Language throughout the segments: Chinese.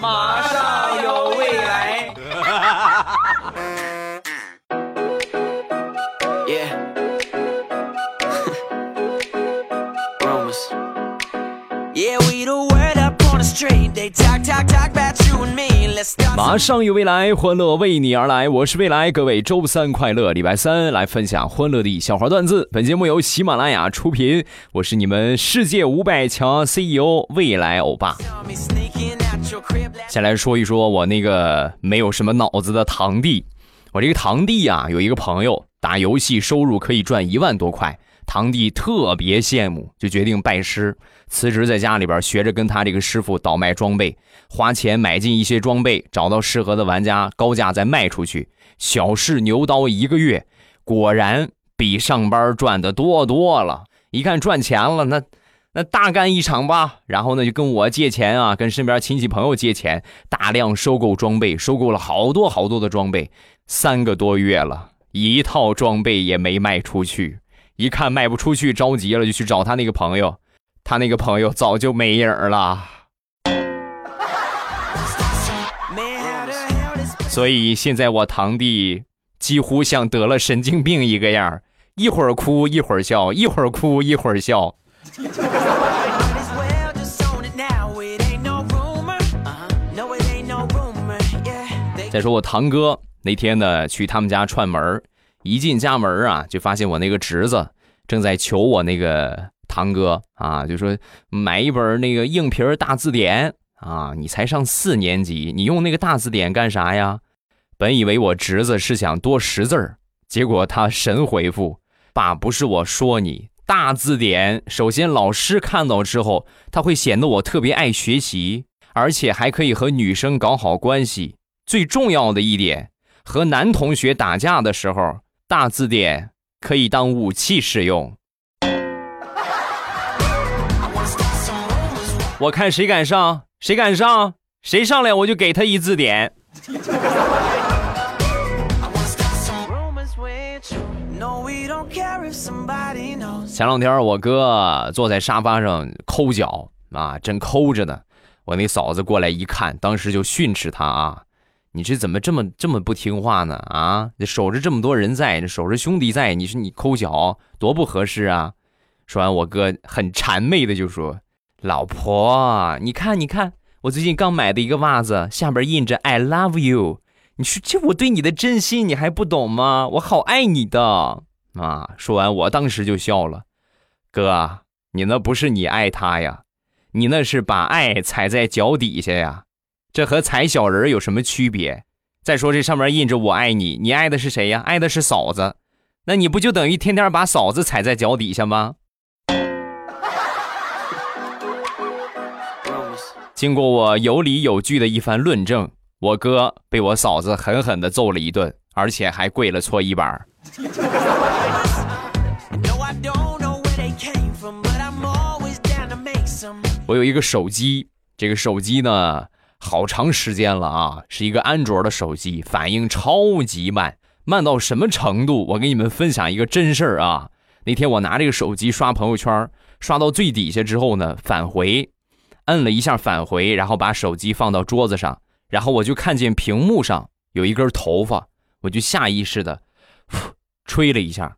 马上有未来。马上有未来，欢乐为你而来。我是未来，各位周三快乐，礼拜三来分享欢乐的笑话段子。本节目由喜马拉雅出品，我是你们世界五百强 CEO 未来欧巴。先来说一说我那个没有什么脑子的堂弟。我这个堂弟啊，有一个朋友打游戏收入可以赚一万多块，堂弟特别羡慕，就决定拜师。辞职在家里边学着跟他这个师傅倒卖装备，花钱买进一些装备，找到适合的玩家，高价再卖出去。小试牛刀一个月，果然比上班赚的多多了。一看赚钱了，那那大干一场吧。然后呢，就跟我借钱啊，跟身边亲戚朋友借钱，大量收购装备，收购了好多好多的装备。三个多月了，一套装备也没卖出去。一看卖不出去，着急了，就去找他那个朋友。他那个朋友早就没影儿了，所以现在我堂弟几乎像得了神经病一个样一会儿哭一会儿笑，一会儿哭一会儿笑。再说我堂哥那天呢，去他们家串门一进家门啊，就发现我那个侄子正在求我那个。堂哥啊，就说买一本那个硬皮大字典啊，你才上四年级，你用那个大字典干啥呀？本以为我侄子是想多识字儿，结果他神回复：“爸，不是我说你，大字典首先老师看到之后，他会显得我特别爱学习，而且还可以和女生搞好关系。最重要的一点，和男同学打架的时候，大字典可以当武器使用。”我看谁敢上，谁敢上，谁上来我就给他一字典。前两天我哥坐在沙发上抠脚啊，正抠着呢。我那嫂子过来一看，当时就训斥他啊：“你这怎么这么这么不听话呢？啊，守着这么多人在，守着兄弟在，你说你抠脚多不合适啊！”说完，我哥很谄媚的就说。老婆，你看，你看，我最近刚买的一个袜子，下边印着 “I love you”。你说这我对你的真心，你还不懂吗？我好爱你的啊！说完，我当时就笑了。哥，你那不是你爱他呀，你那是把爱踩在脚底下呀。这和踩小人有什么区别？再说这上面印着“我爱你”，你爱的是谁呀？爱的是嫂子，那你不就等于天天把嫂子踩在脚底下吗？经过我有理有据的一番论证，我哥被我嫂子狠狠地揍了一顿，而且还跪了搓衣板。我有一个手机，这个手机呢，好长时间了啊，是一个安卓的手机，反应超级慢，慢到什么程度？我给你们分享一个真事儿啊。那天我拿这个手机刷朋友圈，刷到最底下之后呢，返回。摁了一下返回，然后把手机放到桌子上，然后我就看见屏幕上有一根头发，我就下意识的吹了一下，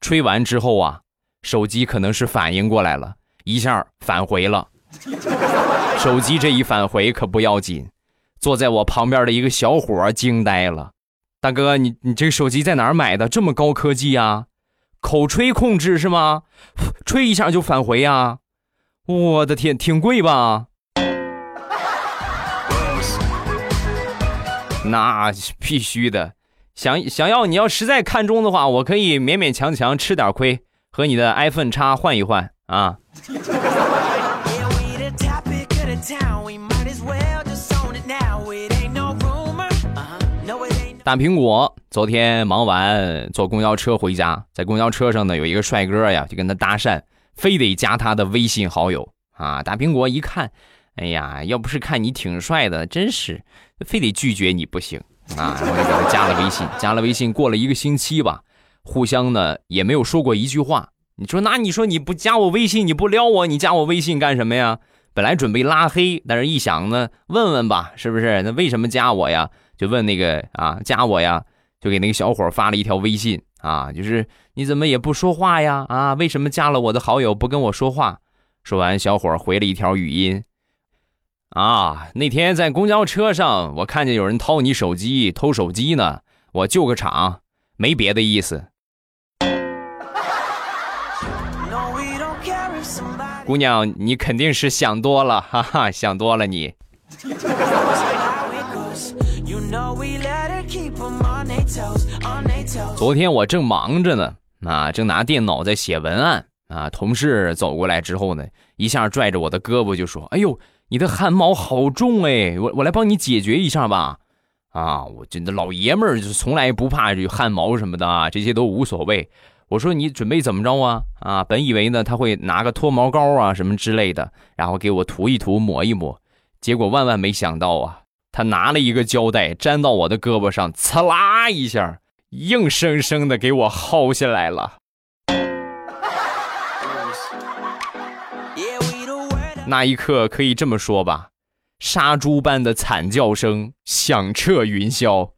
吹完之后啊，手机可能是反应过来了，一下返回了。手机这一返回可不要紧，坐在我旁边的一个小伙惊呆了，大哥，你你这个手机在哪儿买的？这么高科技啊？口吹控制是吗？吹一下就返回呀？我的天，挺贵吧？那必须的。想想要你要实在看中的话，我可以勉勉强强吃点亏，和你的 iPhone 叉换一换啊。大苹果昨天忙完坐公交车回家，在公交车上呢，有一个帅哥呀，就跟他搭讪。非得加他的微信好友啊！大苹果一看，哎呀，要不是看你挺帅的，真是非得拒绝你不行啊！然后就给他加了微信，加了微信，过了一个星期吧，互相呢也没有说过一句话。你说那你说你不加我微信，你不撩我，你加我微信干什么呀？本来准备拉黑，但是一想呢，问问吧，是不是？那为什么加我呀？就问那个啊，加我呀？就给那个小伙发了一条微信啊，就是你怎么也不说话呀？啊，为什么加了我的好友不跟我说话？说完，小伙回了一条语音。啊，那天在公交车上，我看见有人掏你手机，偷手机呢，我救个场，没别的意思。姑娘，你肯定是想多了，哈哈，想多了你。昨天我正忙着呢，啊，正拿电脑在写文案啊，同事走过来之后呢，一下拽着我的胳膊就说：“哎呦。”你的汗毛好重哎，我我来帮你解决一下吧，啊，我真的老爷们儿就从来不怕这汗毛什么的啊，这些都无所谓。我说你准备怎么着啊？啊，本以为呢他会拿个脱毛膏啊什么之类的，然后给我涂一涂抹一抹，结果万万没想到啊，他拿了一个胶带粘到我的胳膊上，呲啦一下，硬生生的给我薅下来了。那一刻可以这么说吧，杀猪般的惨叫声响彻云霄。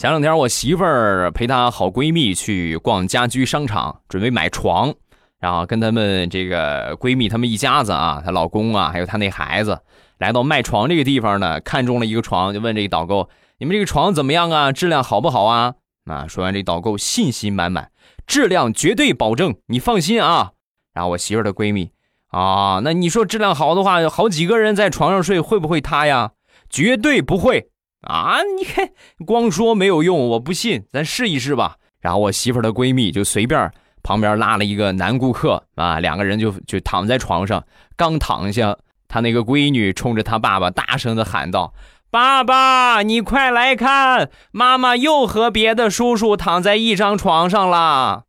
前两天我媳妇儿陪她好闺蜜去逛家居商场，准备买床，然后跟他们这个闺蜜他们一家子啊，她老公啊，还有她那孩子，来到卖床这个地方呢，看中了一个床，就问这个导购：“你们这个床怎么样啊？质量好不好啊？”啊！说完这导购信心满满，质量绝对保证，你放心啊。然后我媳妇的闺蜜啊，那你说质量好的话，好几个人在床上睡会不会塌呀？绝对不会啊！你看光说没有用，我不信，咱试一试吧。然后我媳妇的闺蜜就随便旁边拉了一个男顾客啊，两个人就就躺在床上，刚躺下，她那个闺女冲着她爸爸大声的喊道。爸爸，你快来看，妈妈又和别的叔叔躺在一张床上了。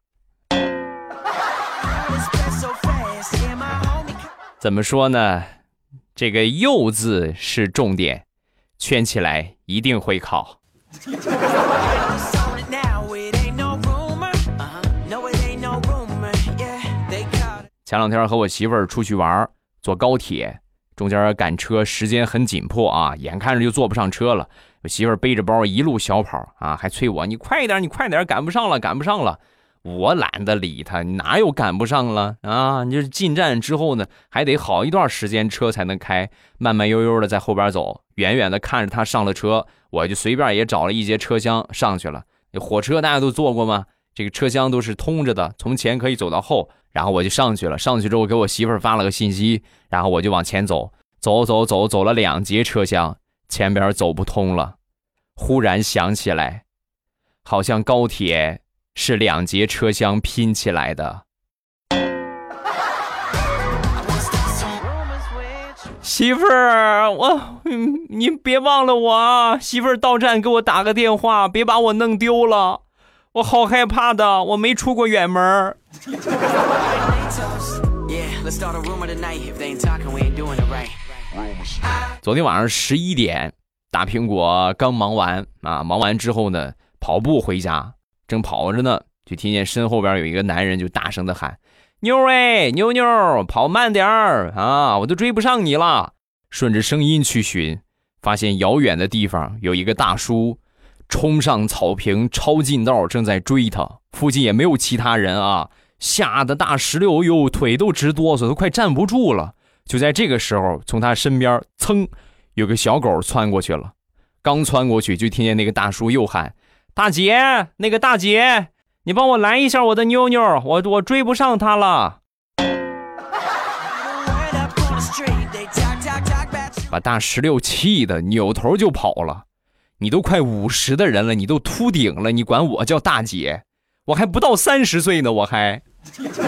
怎么说呢？这个“又”字是重点，圈起来一定会考。前两天和我媳妇儿出去玩，坐高铁。中间赶车时间很紧迫啊，眼看着就坐不上车了。我媳妇儿背着包一路小跑啊，还催我：“你快一点，你快点，赶不上了，赶不上了。”我懒得理他，哪有赶不上了啊？你就是进站之后呢，还得好一段时间车才能开，慢慢悠悠的在后边走，远远的看着他上了车，我就随便也找了一节车厢上去了。火车大家都坐过吗？这个车厢都是通着的，从前可以走到后。然后我就上去了，上去之后给我媳妇儿发了个信息，然后我就往前走，走走走，走了两节车厢，前边走不通了。忽然想起来，好像高铁是两节车厢拼起来的。媳妇儿，我，你别忘了我啊！媳妇儿到站给我打个电话，别把我弄丢了。我好害怕的，我没出过远门。昨天晚上十一点，大苹果刚忙完啊，忙完之后呢，跑步回家，正跑着呢，就听见身后边有一个男人就大声的喊：“妞儿妞妞，跑慢点儿啊，我都追不上你了。”顺着声音去寻，发现遥远的地方有一个大叔。冲上草坪，抄近道，正在追他。附近也没有其他人啊，吓得大石榴哟，腿都直哆嗦，都快站不住了。就在这个时候，从他身边噌，有个小狗窜过去了。刚窜过去，就听见那个大叔又喊：“大姐，那个大姐，你帮我拦一下我的妞妞，我我追不上她了。”把大石榴气的扭头就跑了。你都快五十的人了，你都秃顶了，你管我叫大姐？我还不到三十岁呢，我还。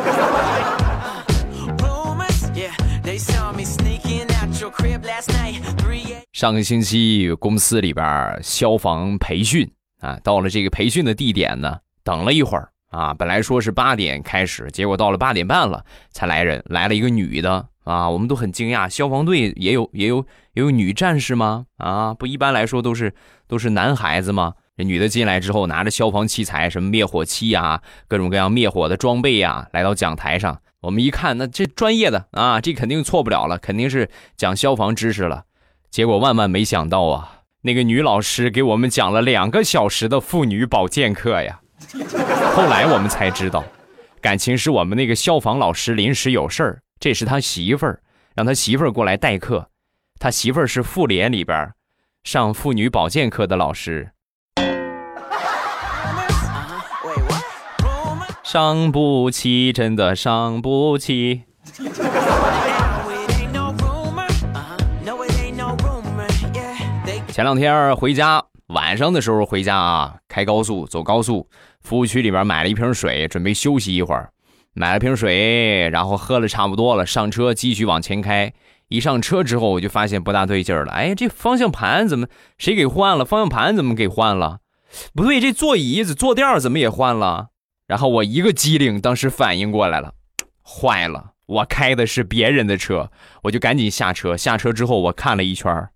上个星期公司里边消防培训啊，到了这个培训的地点呢，等了一会儿啊，本来说是八点开始，结果到了八点半了才来人，来了一个女的啊，我们都很惊讶，消防队也有也有也有女战士吗？啊，不一般来说都是。都是男孩子吗？这女的进来之后，拿着消防器材，什么灭火器呀，各种各样灭火的装备呀，来到讲台上。我们一看，那这专业的啊，这肯定错不了了，肯定是讲消防知识了。结果万万没想到啊，那个女老师给我们讲了两个小时的妇女保健课呀。后来我们才知道，感情是我们那个消防老师临时有事儿，这是他媳妇儿，让他媳妇儿过来代课。他媳妇儿是妇联里边上妇女保健课的老师。伤不起，真的伤不起。前两天回家，晚上的时候回家啊，开高速走高速，服务区里边买了一瓶水，准备休息一会儿。买了瓶水，然后喝了差不多了，上车继续往前开。一上车之后，我就发现不大对劲儿了。哎，这方向盘怎么谁给换了？方向盘怎么给换了？不对，这座椅子坐垫怎么也换了？然后我一个机灵，当时反应过来了，坏了，我开的是别人的车，我就赶紧下车。下车之后，我看了一圈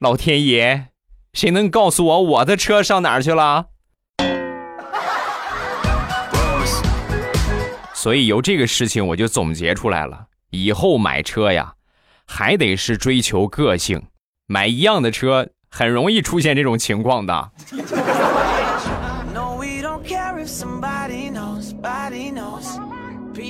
老天爷，谁能告诉我我的车上哪儿去了？所以由这个事情我就总结出来了，以后买车呀，还得是追求个性，买一样的车很容易出现这种情况的。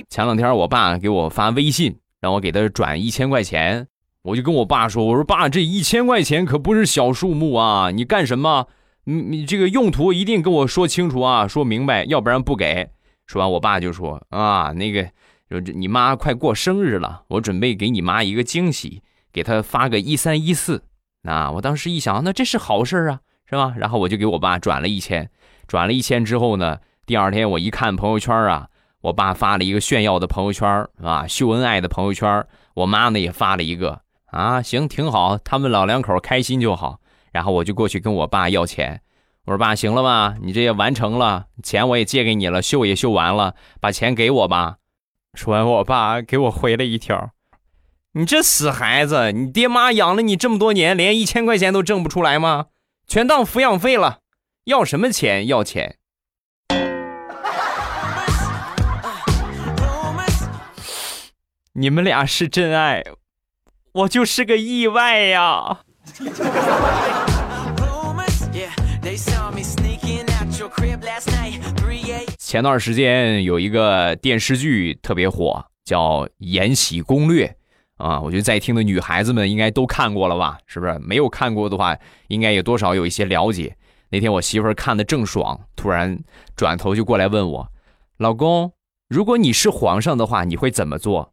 前两天我爸给我发微信，让我给他转一千块钱。我就跟我爸说：“我说爸，这一千块钱可不是小数目啊！你干什么？你你这个用途一定跟我说清楚啊，说明白，要不然不给。”说完，我爸就说：“啊，那个，就你妈快过生日了，我准备给你妈一个惊喜，给她发个一三一四。”那我当时一想，那这是好事啊，是吧？然后我就给我爸转了一千，转了一千之后呢，第二天我一看朋友圈啊，我爸发了一个炫耀的朋友圈啊，秀恩爱的朋友圈，我妈呢也发了一个。啊，行，挺好，他们老两口开心就好。然后我就过去跟我爸要钱，我说爸，行了吧？你这也完成了，钱我也借给你了，秀也秀完了，把钱给我吧。说完，我爸给我回了一条：“你这死孩子，你爹妈养了你这么多年，连一千块钱都挣不出来吗？全当抚养费了，要什么钱？要钱？你们俩是真爱。”我就是个意外呀！前段时间有一个电视剧特别火，叫《延禧攻略》啊，我觉得在听的女孩子们应该都看过了吧？是不是？没有看过的话，应该也多少有一些了解。那天我媳妇儿看的正爽，突然转头就过来问我：“老公，如果你是皇上的话，你会怎么做？”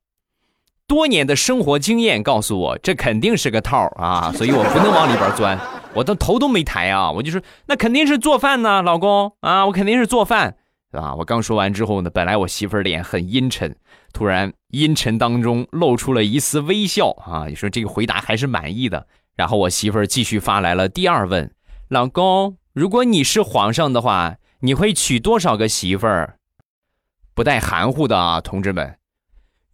多年的生活经验告诉我，这肯定是个套啊，所以我不能往里边钻。我的头都没抬啊，我就说那肯定是做饭呢，老公啊，我肯定是做饭，啊。我刚说完之后呢，本来我媳妇儿脸很阴沉，突然阴沉当中露出了一丝微笑啊，你说这个回答还是满意的。然后我媳妇儿继续发来了第二问：老公，如果你是皇上的话，你会娶多少个媳妇儿？不带含糊的啊，同志们。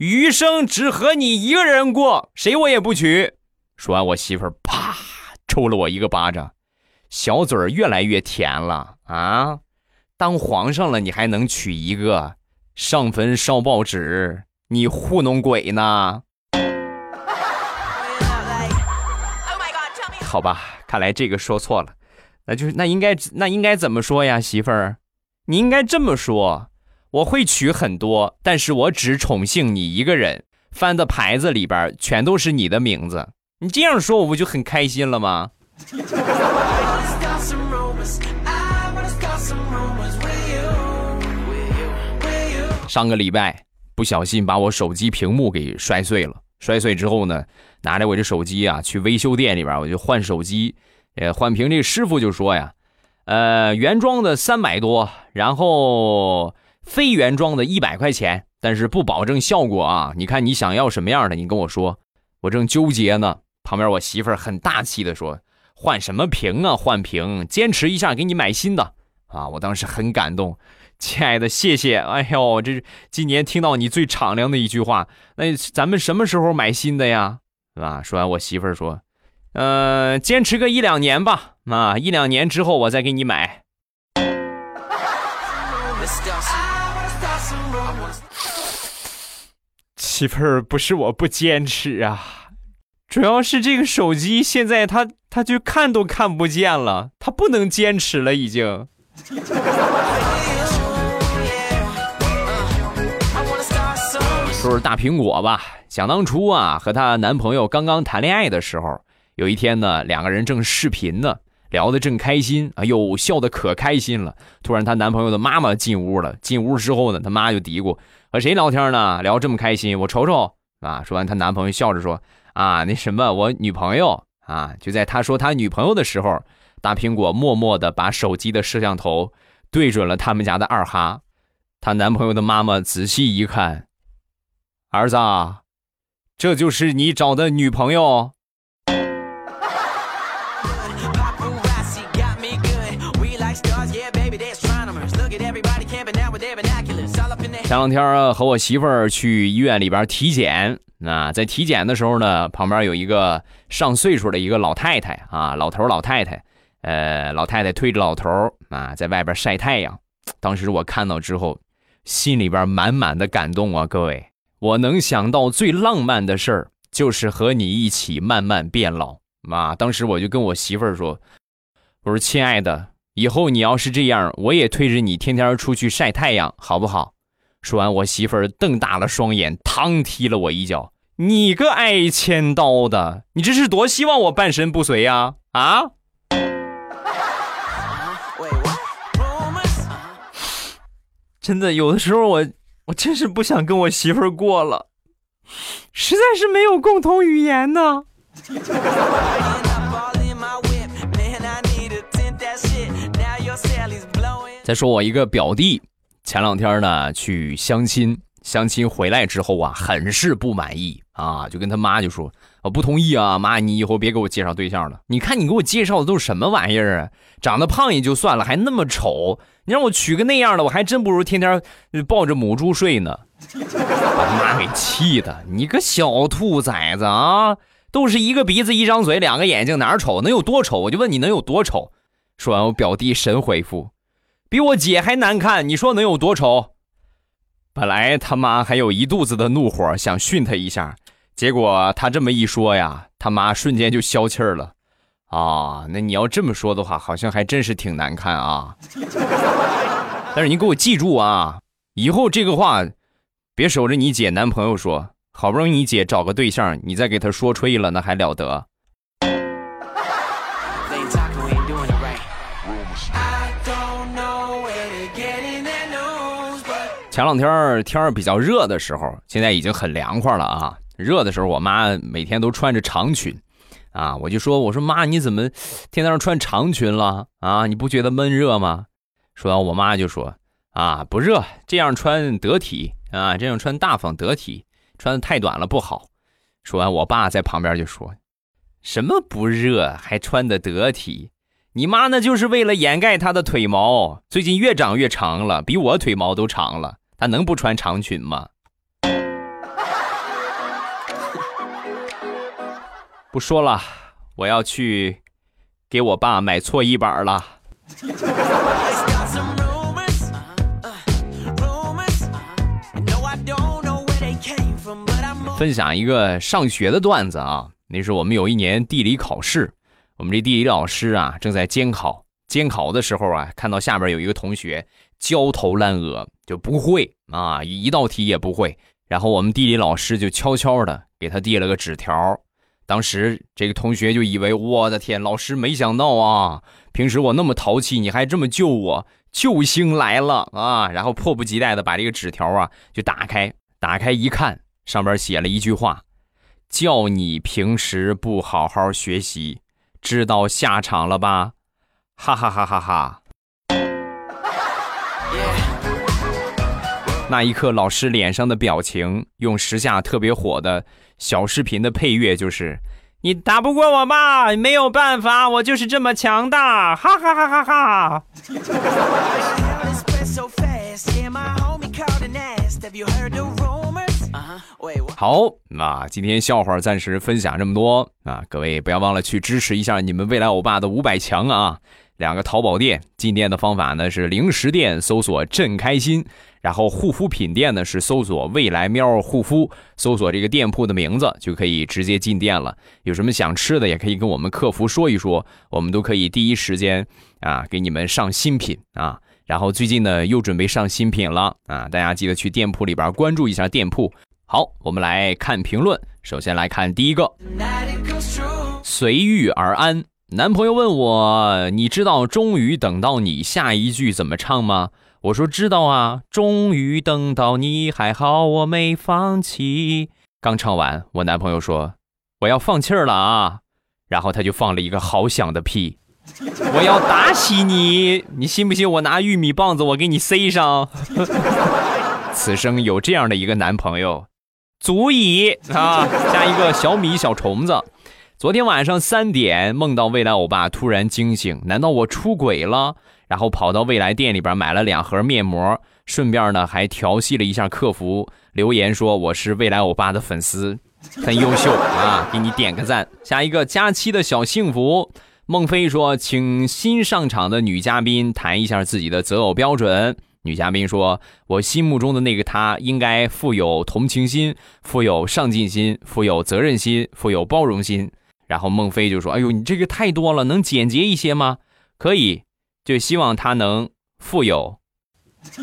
余生只和你一个人过，谁我也不娶。说完，我媳妇儿啪抽了我一个巴掌，小嘴儿越来越甜了啊！当皇上了，你还能娶一个？上坟烧报纸，你糊弄鬼呢？好吧，看来这个说错了，那就是那应该那应该怎么说呀，媳妇儿？你应该这么说。我会娶很多，但是我只宠幸你一个人。翻的牌子里边全都是你的名字，你这样说我不就很开心了吗？上个礼拜不小心把我手机屏幕给摔碎了，摔碎之后呢，拿着我这手机啊去维修店里边，我就换手机。呃，换屏这师傅就说呀，呃，原装的三百多，然后。非原装的一百块钱，但是不保证效果啊！你看你想要什么样的，你跟我说。我正纠结呢，旁边我媳妇儿很大气的说：“换什么屏啊？换屏，坚持一下给你买新的啊！”我当时很感动，亲爱的，谢谢。哎呦，这是今年听到你最敞亮的一句话。那咱们什么时候买新的呀？是吧？说完，我媳妇儿说：“嗯，坚持个一两年吧。啊，一两年之后我再给你买。媳妇儿，不是我不坚持啊，主要是这个手机现在它它就看都看不见了，它不能坚持了已经。说是大苹果吧，想当初啊，和她男朋友刚刚谈恋爱的时候，有一天呢，两个人正视频呢，聊得正开心，哎呦，笑得可开心了。突然她男朋友的妈妈进屋了，进屋之后呢，他妈就嘀咕：“和谁聊天呢？聊这么开心，我瞅瞅。”啊，说完，她男朋友笑着说：“啊，那什么，我女朋友啊。”就在他说他女朋友的时候，大苹果默默地把手机的摄像头对准了他们家的二哈。她男朋友的妈妈仔细一看。儿子，这就是你找的女朋友。前两天和我媳妇儿去医院里边体检，那在体检的时候呢，旁边有一个上岁数的一个老太太啊，老头老太太，呃，老太太推着老头啊，在外边晒太阳。当时我看到之后，心里边满满的感动啊，各位。我能想到最浪漫的事儿，就是和你一起慢慢变老。啊，当时我就跟我媳妇儿说：“我说亲爱的，以后你要是这样，我也推着你天天出去晒太阳，好不好？”说完，我媳妇儿瞪大了双眼，嘡踢了我一脚：“你个挨千刀的，你这是多希望我半身不遂呀？啊！”真的，有的时候我。我真是不想跟我媳妇儿过了，实在是没有共同语言呢。再说我一个表弟，前两天呢去相亲，相亲回来之后啊，很是不满意啊，就跟他妈就说：“我不同意啊，妈，你以后别给我介绍对象了。你看你给我介绍的都是什么玩意儿啊？长得胖也就算了，还那么丑。”你让我娶个那样的，我还真不如天天抱着母猪睡呢。把他妈给气的，你个小兔崽子啊！都是一个鼻子一张嘴两个眼睛，哪儿丑能有多丑？我就问你能有多丑？说完，我表弟神回复：比我姐还难看，你说能有多丑？本来他妈还有一肚子的怒火，想训他一下，结果他这么一说呀，他妈瞬间就消气儿了。啊，那你要这么说的话，好像还真是挺难看啊。但是你给我记住啊，以后这个话别守着你姐男朋友说，好不容易你姐找个对象，你再给她说吹了，那还了得？前两天天儿比较热的时候，现在已经很凉快了啊。热的时候，我妈每天都穿着长裙。啊，我就说，我说妈，你怎么天天穿长裙了啊？你不觉得闷热吗？说完，我妈就说，啊，不热，这样穿得体啊，这样穿大方得体，穿的太短了不好。说完，我爸在旁边就说，什么不热还穿的得体？你妈那就是为了掩盖她的腿毛，最近越长越长了，比我腿毛都长了，她能不穿长裙吗？不说了，我要去给我爸买搓衣板了。分享一个上学的段子啊，那是我们有一年地理考试，我们这地理老师啊正在监考，监考的时候啊，看到下边有一个同学焦头烂额，就不会啊，一道题也不会，然后我们地理老师就悄悄的给他递了个纸条。当时这个同学就以为我的天，老师没想到啊，平时我那么淘气，你还这么救我，救星来了啊！然后迫不及待的把这个纸条啊就打开，打开一看，上边写了一句话：叫你平时不好好学习，知道下场了吧？哈哈哈哈哈！那一刻，老师脸上的表情，用时下特别火的。小视频的配乐就是你打不过我吧，没有办法，我就是这么强大，哈哈哈哈哈。好，那今天笑话暂时分享这么多啊，各位不要忘了去支持一下你们未来欧巴的五百强啊！两个淘宝店进店的方法呢是零食店搜索“朕开心”，然后护肤品店呢是搜索“未来喵护肤”，搜索这个店铺的名字就可以直接进店了。有什么想吃的也可以跟我们客服说一说，我们都可以第一时间啊给你们上新品啊。然后最近呢又准备上新品了啊，大家记得去店铺里边关注一下店铺。好，我们来看评论。首先来看第一个，随遇而安。男朋友问我：“你知道‘终于等到你’下一句怎么唱吗？”我说：“知道啊，终于等到你，还好我没放弃。”刚唱完，我男朋友说：“我要放气儿了啊！”然后他就放了一个好响的屁。我要打死你！你信不信我拿玉米棒子我给你塞上？此生有这样的一个男朋友。足以啊！加一个小米小虫子。昨天晚上三点梦到未来欧巴突然惊醒，难道我出轨了？然后跑到未来店里边买了两盒面膜，顺便呢还调戏了一下客服，留言说我是未来欧巴的粉丝，很优秀啊，给你点个赞。下一个佳期的小幸福，孟非说，请新上场的女嘉宾谈一下自己的择偶标准。女嘉宾说：“我心目中的那个他，应该富有同情心，富有上进心，富有责任心，富有包容心。”然后孟非就说：“哎呦，你这个太多了，能简洁一些吗？可以，就希望他能富有。”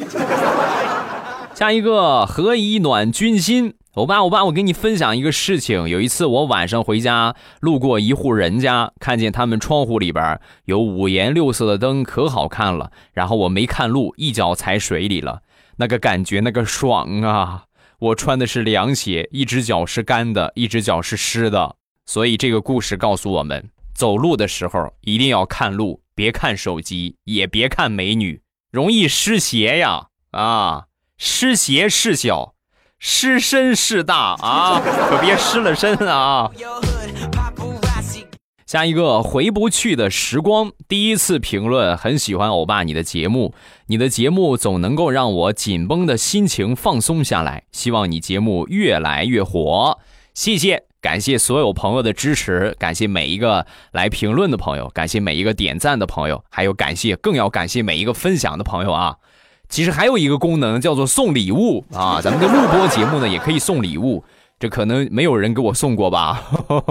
下一个，何以暖君心？欧巴，欧巴，我给你分享一个事情。有一次我晚上回家，路过一户人家，看见他们窗户里边有五颜六色的灯，可好看了。然后我没看路，一脚踩水里了，那个感觉，那个爽啊！我穿的是凉鞋，一只脚是干的，一只脚是湿的。所以这个故事告诉我们，走路的时候一定要看路，别看手机，也别看美女，容易湿鞋呀！啊，湿鞋事小。失身事大啊，可别失了身啊！下一个回不去的时光，第一次评论，很喜欢欧巴你的节目，你的节目总能够让我紧绷的心情放松下来，希望你节目越来越火，谢谢，感谢所有朋友的支持，感谢每一个来评论的朋友，感谢每一个点赞的朋友，还有感谢，更要感谢每一个分享的朋友啊！其实还有一个功能叫做送礼物啊，咱们的录播节目呢也可以送礼物，这可能没有人给我送过吧？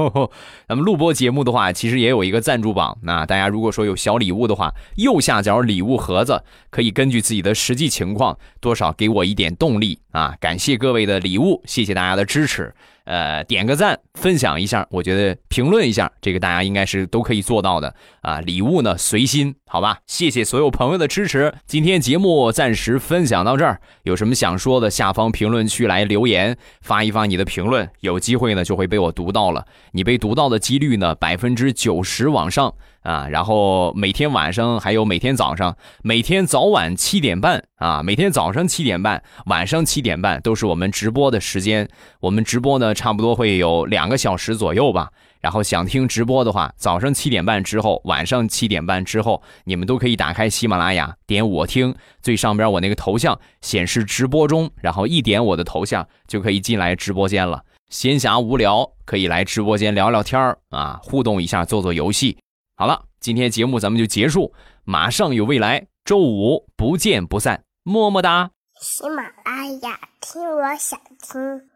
咱们录播节目的话，其实也有一个赞助榜，那大家如果说有小礼物的话，右下角礼物盒子可以根据自己的实际情况多少给我一点动力啊！感谢各位的礼物，谢谢大家的支持。呃，点个赞，分享一下，我觉得评论一下，这个大家应该是都可以做到的啊。礼物呢随心，好吧？谢谢所有朋友的支持。今天节目暂时分享到这儿，有什么想说的，下方评论区来留言，发一发你的评论，有机会呢就会被我读到了。你被读到的几率呢，百分之九十往上。啊，然后每天晚上还有每天早上，每天早晚七点半啊，每天早上七点半，晚上七点半都是我们直播的时间。我们直播呢，差不多会有两个小时左右吧。然后想听直播的话，早上七点半之后，晚上七点半之后，你们都可以打开喜马拉雅，点我听，最上边我那个头像显示直播中，然后一点我的头像就可以进来直播间了。闲暇无聊可以来直播间聊聊天啊，互动一下，做做游戏。好了，今天节目咱们就结束，马上有未来，周五不见不散，么么哒。喜马拉雅听，我想听。